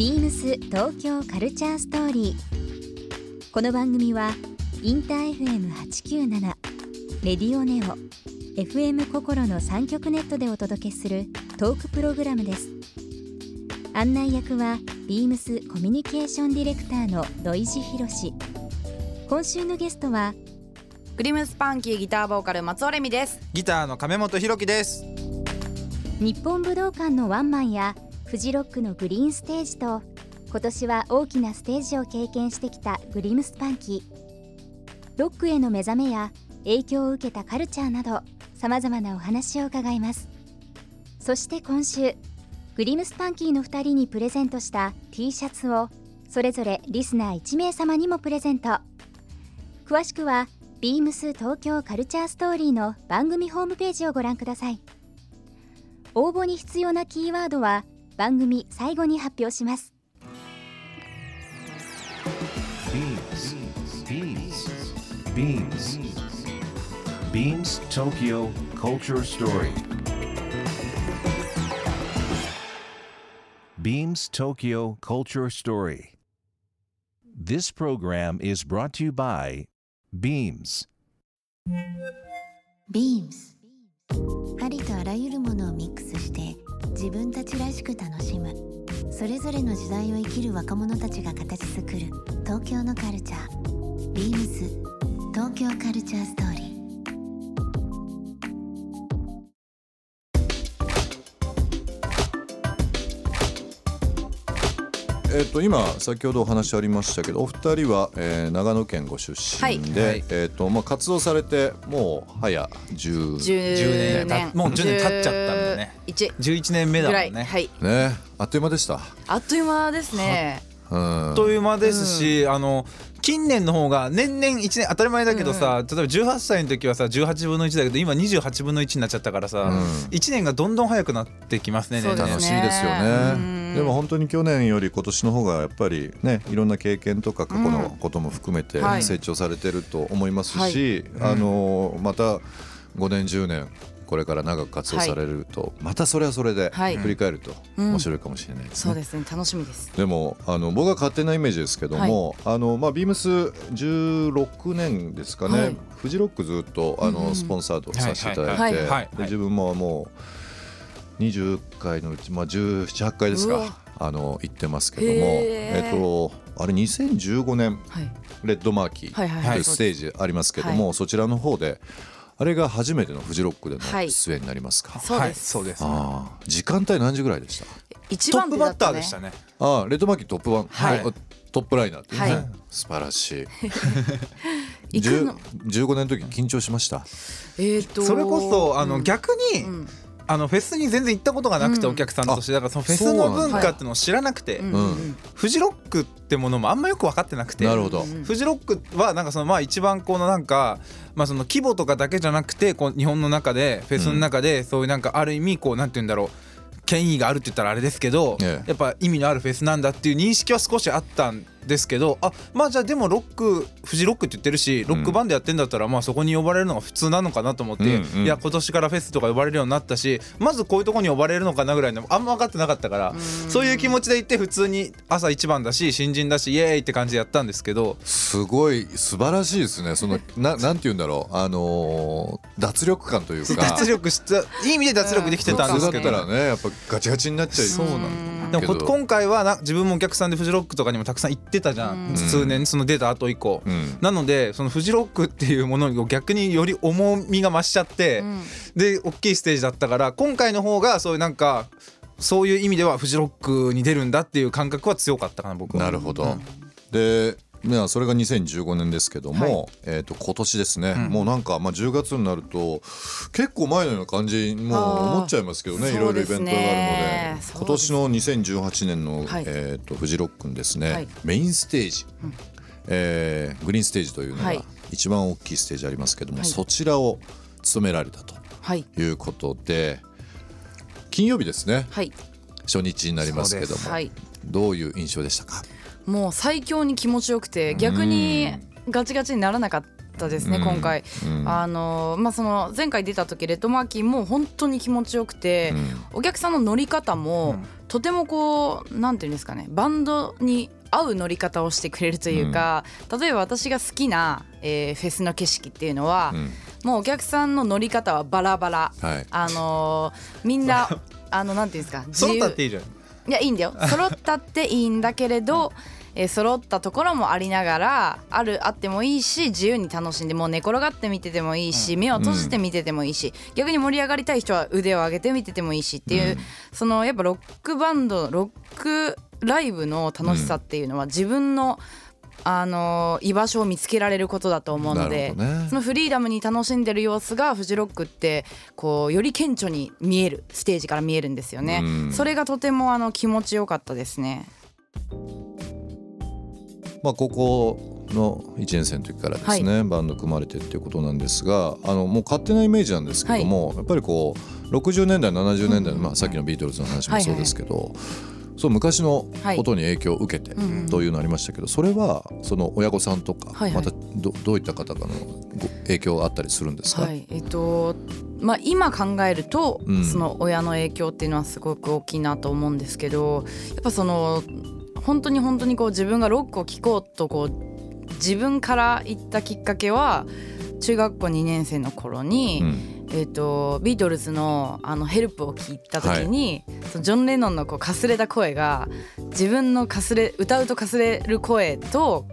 ビームス東京カルチャーストーリー。この番組はインター FM897 レディオネオ FM 心の三極ネットでお届けするトークプログラムです。案内役はビームスコミュニケーションディレクターの土井博志。今週のゲストはグリムスパンキーギターボーカル松尾レミですギターの亀本ひろきです日本武道館のワンマンやフジロックのグリーンステージと今年は大きなステージを経験してきたグリムスパンキー。ロックへの目覚めや影響を受けたカルチャーなどさまざまなお話を伺います。そして今週グリムスパンキーの2人にプレゼントした T シャツをそれぞれリスナー1名様にもプレゼント。詳しくはビームス東京カルチャーストーリーの番組ホームページをご覧ください。応募に必要なキーワードは番組最後に発表します Beams. Beams. Beams Tokyo Culture Story. Beams Tokyo Culture Story. This program is brought to you by Beams. ビームスありとあらゆるものをミックスして自分たちらしく楽しむ。それぞれの時代を生きる若者たちが形作る東京のカルチャー。ビームス東京カルチャーストーリー。えっと今先ほどお話ありましたけどお二人は、えー長野県ご出身で、はい。えっとまあ活動されてもう早10 10 10年もう10年経っちゃったんだね。1 11年目だもんね。いはい。ねあっという間でした？あっという間ですね。うん。あっという間ですし、あの近年の方が年々1年当たり前だけどさ、例えば18歳の時はさ18分の1だけど今28分の1になっちゃったからさ、うん。1年がどんどん早くなってきますねそうですね。楽しみですようん。ね。でも本当に去年より今年の方がやっぱりねいろんな経験とか過去のことも含めてはい。成長されてると思いますはい。し、あのまた5年10年これから長く活動されると、またそれはそれではい。振り返るとうん。面白いかもしれないですね。そうですね。楽しみです。でもあの僕は勝手なイメージですけども、あのまあ、ビームス16年ですかね、はい。フジロックずっとあの、うんうん。スポンサードさせていただいて、はい。はい。はい。で自分ももう20回のうち、まあ、1718回ですかあの行ってますけども、えっとあれ2015年はい。レッドマーキーというはい。ステージありますけども、そちらの方であれが初めてのフジロックでのはい。出演になりますか、そうです。はい、そうです。時間帯何時ぐらいでした？一トップバッターでしたね。ああレッドマーキートップワン、はい。トップライナーっていうね、はい。素晴らしい。行くの？10 15年の時緊張しました？えーとそれこそあの、うん。逆に、うんあのフェスに全然行ったことがなくて、うん。お客さんとして。だからそのフェスの文化っていうのを知らなくて、フジロックってものもあんまよく分かってなくて。なるほど、うんフジロックはなんかそのまあ一番このなんかまあその規模とかだけじゃなくてこう日本の中でフェスの中でそういうなんかある意味こうなんて言うんだろう権威があるって言ったらあれですけど、ええ。やっぱ意味のあるフェスなんだっていう認識は少しあったんですけどあまあじゃあでもロックフジロックって言ってるしロックバンドやってんだったらまあそこに呼ばれるのが普通なのかなと思って、うんうん。いや今年からフェスとか呼ばれるようになったしまずこういうとこに呼ばれるのかなぐらいのあんま分かってなかったからそういう気持ちで行って普通に朝一番だし新人だしイエーイって感じでやったんですけどすごい素晴らしいですね。そのななんて言うんだろう。あのー脱力感というか。脱力したいい意味で脱力できてたんですけど。普通だったらねやっぱガチガチになっちゃいそうなんでも今回はな自分もお客さんでフジロックとかにもたくさん行ってたじゃん、数年その出た後以降、うん。なのでそのフジロックっていうものを逆により重みが増しちゃって、で大きいステージだったから今回の方がそういうなんかそういう意味ではフジロックに出るんだっていう感覚は強かったかな僕は。なるほど、でいやそれが2015年ですけども、はえー、と今年ですね、ん。もうなんか、まあ、10月になると結構前のような感じにもう思っちゃいますけどねいろいろイベントがあるので。ね。今年の2018年の、はい。えー、とフジロックンですね、はい。メインステージ、えーグリーンステージというのがはい。一番大きいステージありますけども、はい。そちらを務められたとはい。いうことで金曜日ですね。はい。初日になりますけども、はい。どういう印象でしたか？もう最強に気持ちよくて逆にガチガチにならなかっったですね、うん。今回、うん。あのまあその前回出た時レッドマーキーも本当に気持ちよくて、お客さんの乗り方も、うん。とてもこうなんていうんですかねバンドに合う乗り方をしてくれるというか、例えば私が好きな、えーフェスの景色っていうのは、うん。もうお客さんの乗り方はバラバラ、はい。あのーみんな あのなんていうんですか揃ったっていやいいんだよ。揃ったっていいんだけれど、えー揃ったところもありながらあるあってもいいし自由に楽しんでもう寝転がって見ててもいいし、目を閉じて見ててもいいし、逆に盛り上がりたい人は腕を上げて見ててもいいしっていう、そのやっぱロックバンドロックライブの楽しさっていうのは自分の、あのー居場所を見つけられることだと思うのなでねそのフリーダムに楽しんでる様子がフジロックってこうより顕著に見えるステージから見えるんですよね。うんそれがとてもあの気持ちよかったですね。まあ、高校の1年生の時からですね、バンド組まれてっていうことなんですがあのもう勝手なイメージなんですけども、やっぱりこう60年代70年代の、まあ、さっきのビートルズの話もそうですけど、そう昔のことに影響を受けてというのありましたけどそれはその親御さんとか、はいはい。またどどういった方からのご影響があったりするんですか、はい。えっとまあ、今考えると、うん。その親の影響っていうのはすごく大きいなと思うんですけどやっぱその本当に本当にこう自分がロックを聴こうとこう自分から言ったきっかけは中学校2年生の頃に、うんえー、とビートルズのあのヘルプを聞いた時に、そのジョン・レノンのこうかすれた声が自分のかすれ歌うとかすれる声と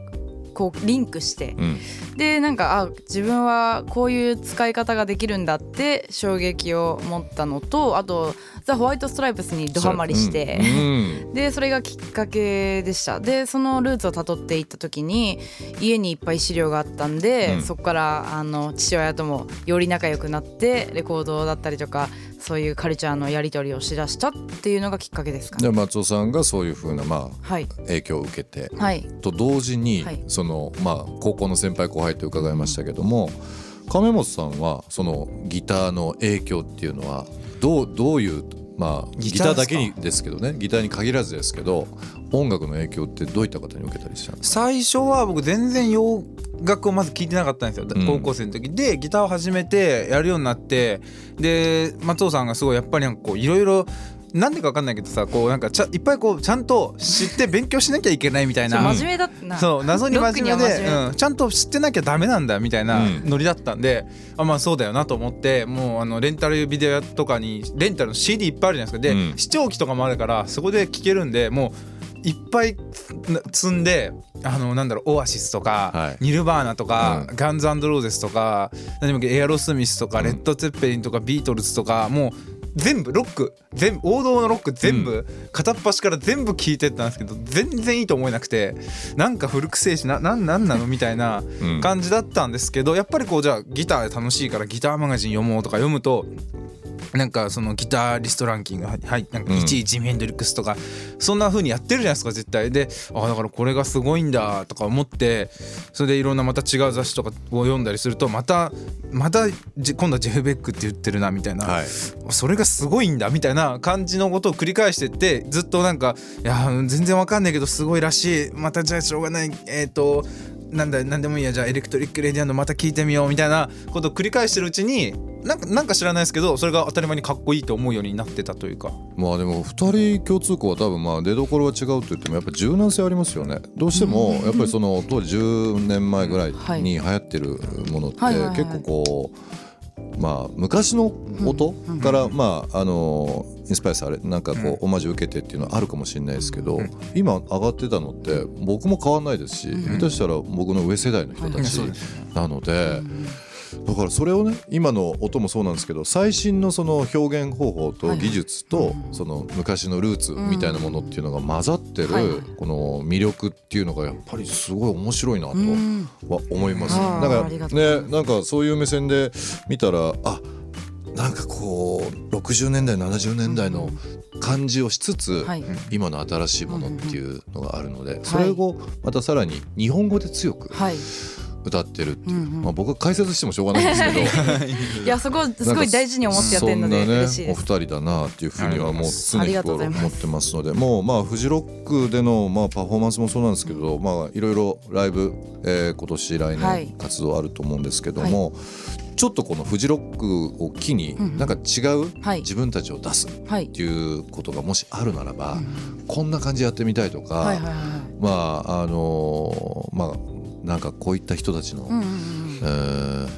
こうリンクして。うん。でなんかあ自分はこういう使い方ができるんだって衝撃を持ったのとあとザ・ホワイト・ストライプスにドハマりして。うん。でそれがきっかけでした。でそのルーツをたどっていった時に家にいっぱい資料があったんで、うん。そこからあの父親ともより仲良くなってレコードだったりとかそういうカルチャーのやり取りをしだしたっていうのがきっかけですかね。で松尾さんがそういうふうな、まあ、はい、影響を受けてはい、と同時に、はい。そのまあ高校の先輩後輩って伺いましたけども、亀本さんはそのギターの影響っていうのはどうどういうまあギギターだけにですけどね。ギターに限らずですけど音楽の影響ってどういった方に受けたりしたんですか？最初は僕全然洋楽をまず聞いてなかったんですよ、うん。高校生の時。でギターを始めてやるようになってで松尾さんがすごいやっぱりなんかこういろいろなんでか分かんないけどさこうなんかちゃいっぱいこうちゃんと知って勉強しなきゃいけないみたいな。そう真面目だったな。そう謎に真面目で、面目。うん、ちゃんと知ってなきゃダメなんだみたいなうん。ノリだったんで、あまあそうだよなと思ってもうあのレンタルビデオとかにレンタルの CD いっぱいあるじゃないですか。で、うん。視聴器とかもあるからそこで聴けるんでもういっぱいな積んであのなんだろうオアシスとか、はい。ニルバーナとか、うん。ガンズローゼスとか何でもエアロスミスとか、うん。レッド・ツェッペリンとかビートルズとかもう全部ロック全部王道のロック全部、片っ端から全部聴いてったんですけど全然いいと思えなくてなんか古くせえしななんなんなのみたいなうん。感じだったんですけどやっぱりこうじゃあギターで楽しいからギターマガジン読もうとか読むとなんかそのギタリストランキングがはい。なんかうん1位ジミ・ヘンドリックスとかそんな風にやってるじゃないですか絶対。でああだからこれがすごいんだとか思ってそれでいろんなまた違う雑誌とかを読んだりするとまたまたじ今度はジェフ・ベックって言ってるなみたいな、はい。それがすごいんだみたいな感じのことを繰り返してってずっとなんかいや全然わかんないけどすごいらしい。またじゃあしょうがない。えっ、となんだなんでもいいやじゃあエレクトリック・レディアンドまた聞いてみようみたいなことを繰り返してるうちになんかなんか知らないですけどそれが当たり前にかっこいいと思うようになってたというか。まあでも2人共通項は多分まあ出どころは違うと言ってもやっぱ柔軟性ありますよね。どうしてもやっぱりその当時10年前ぐらいに流行ってるものってはいはいはい。結構こうまあ昔の音からまああのインスパイアされなんかこうオマージュ受けてっていうのはあるかもしれないですけど今上がってたのって僕も変わんないですし下手したら僕の上世代の人たちなので。だからそれをね今の音もそうなんですけど最新のその表現方法と技術とその昔のルーツみたいなものっていうのが混ざってるこの魅力っていうのがやっぱりすごい面白いなとうん。は思います。だからねなんかそういう目線で見たらあなんかこう60年代70年代の感じをしつつはい。今の新しいものっていうのがあるのでそれをまたさらに日本語で強くはい歌ってるっていう、うんうん。まあ、僕は解説してもしょうがないんですけど。いやそこすごい大事に思ってやってるので。そんなね嬉しいです。お二人だなっていうふうにはもう常日頃思ってますので。もうまあフジロックでのまあパフォーマンスもそうなんですけどまあいろいろライブ、えー今年来はい。年活動あると思うんですけども、ちょっとこのフジロックを機にうんなんか違うはい。自分たちを出すっはいてい。うことがもしあるならば、こんな感じやってみたいとか、はいはいはい。まああのーまあなんかこういった人たちの、うんうんうんえ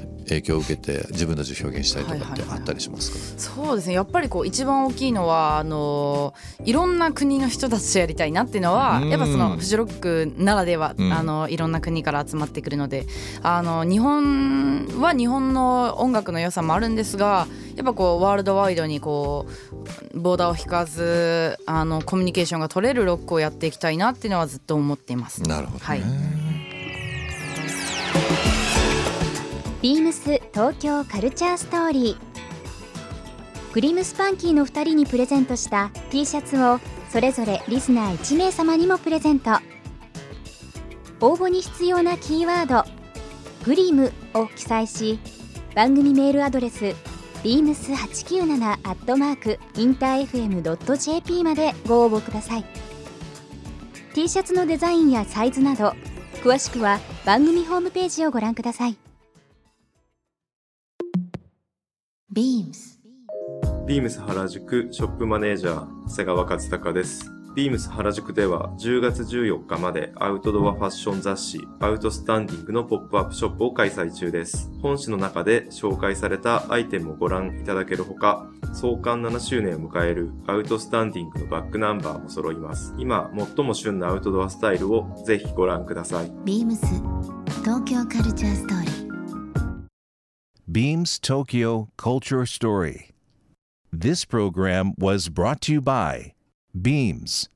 ー影響を受けて自分たちを表現したいとかってはいはいはいあったりしますか、そうですね。やっぱりこう一番大きいのはあのいろんな国の人たちとやりたいなっていうのはうん。やっぱそのフジロックならでは、うん。あのいろんな国から集まってくるのであの日本は日本の音楽の良さもあるんですがやっぱこうワールドワイドにこうボーダーを引かずあのコミュニケーションが取れるロックをやっていきたいなっていうのはずっと思っています。なるほどね、はいビームス東京カルチャーストーリー。グリムスパンキーの2人にプレゼントした T シャツをそれぞれリスナー1名様にもプレゼント。応募に必要なキーワード「グリム」を記載し番組メールアドレス beams897-infm.jp までご応募ください。T シャツのデザインやサイズなど詳しくは番組ホームページをご覧くださいビームスビームス原宿ショップマネージャー長谷川和孝です。ビームス原宿では10月14日までアウトドアファッション雑誌アウトスタンディングのポップアップショップを開催中です。本誌の中で紹介されたアイテムをご覧いただけるほか、創刊7周年を迎えるアウトスタンディングのバックナンバーも揃います。今最も旬なアウトドアスタイルをぜひご覧ください。ビームス東京カルチャーストーリー Beams Tokyo Culture Story. This program was brought to you by Beams.